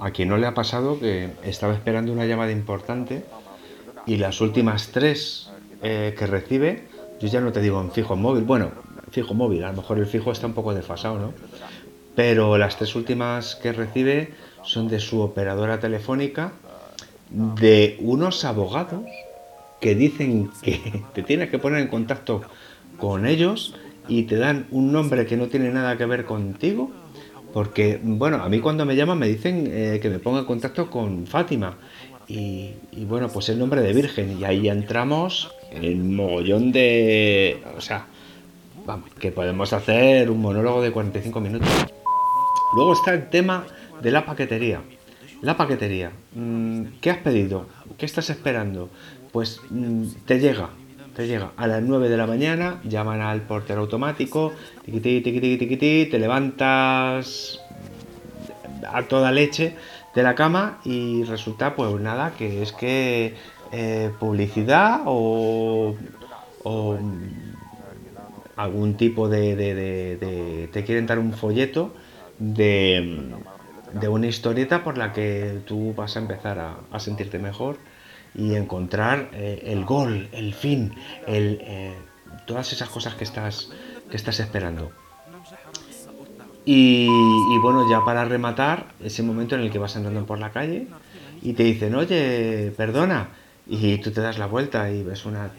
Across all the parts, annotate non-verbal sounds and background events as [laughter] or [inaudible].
a quien no le ha pasado que estaba esperando una llamada importante y las últimas tres eh, que recibe, yo ya no te digo en fijo móvil, bueno, fijo móvil, a lo mejor el fijo está un poco desfasado, ¿no? Pero las tres últimas que recibe son de su operadora telefónica, de unos abogados que dicen que [laughs] te tienes que poner en contacto con ellos y te dan un nombre que no tiene nada que ver contigo. Porque, bueno, a mí cuando me llaman me dicen eh, que me ponga en contacto con Fátima. Y, bueno, pues el nombre de Virgen. Y ahí entramos en mogollón de... O sea, vamos, que podemos hacer un monólogo de 45 minutos. Luego está el tema de la paquetería. La paquetería. Mm, ¿Qué has pedido? ¿Qué estás esperando? Pues mm, te llega, llega a las 9 de la mañana, llaman al portero automático, tiquití, te levantas a toda leche de la cama y resulta pues nada, que es que eh, publicidad o, algún tipo de, te quieren dar un folleto de, una historieta por la que tú vas a empezar a sentirte mejor y encontrar eh, el gol, el fin, eh, todas esas cosas que estás, que estás esperando. Y, bueno, ya para rematar, ese momento en el que vas andando por la calle y te dicen, oye, perdona, y tú te das la vuelta y ves una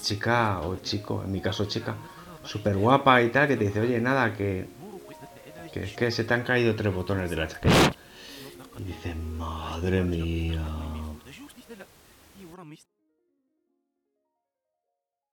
chica o chico, en mi caso chica, súper guapa y tal, que te dice, oye, nada, que, que que se te han caído tres botones de la chaqueta. Y dices, madre mía Sonra mı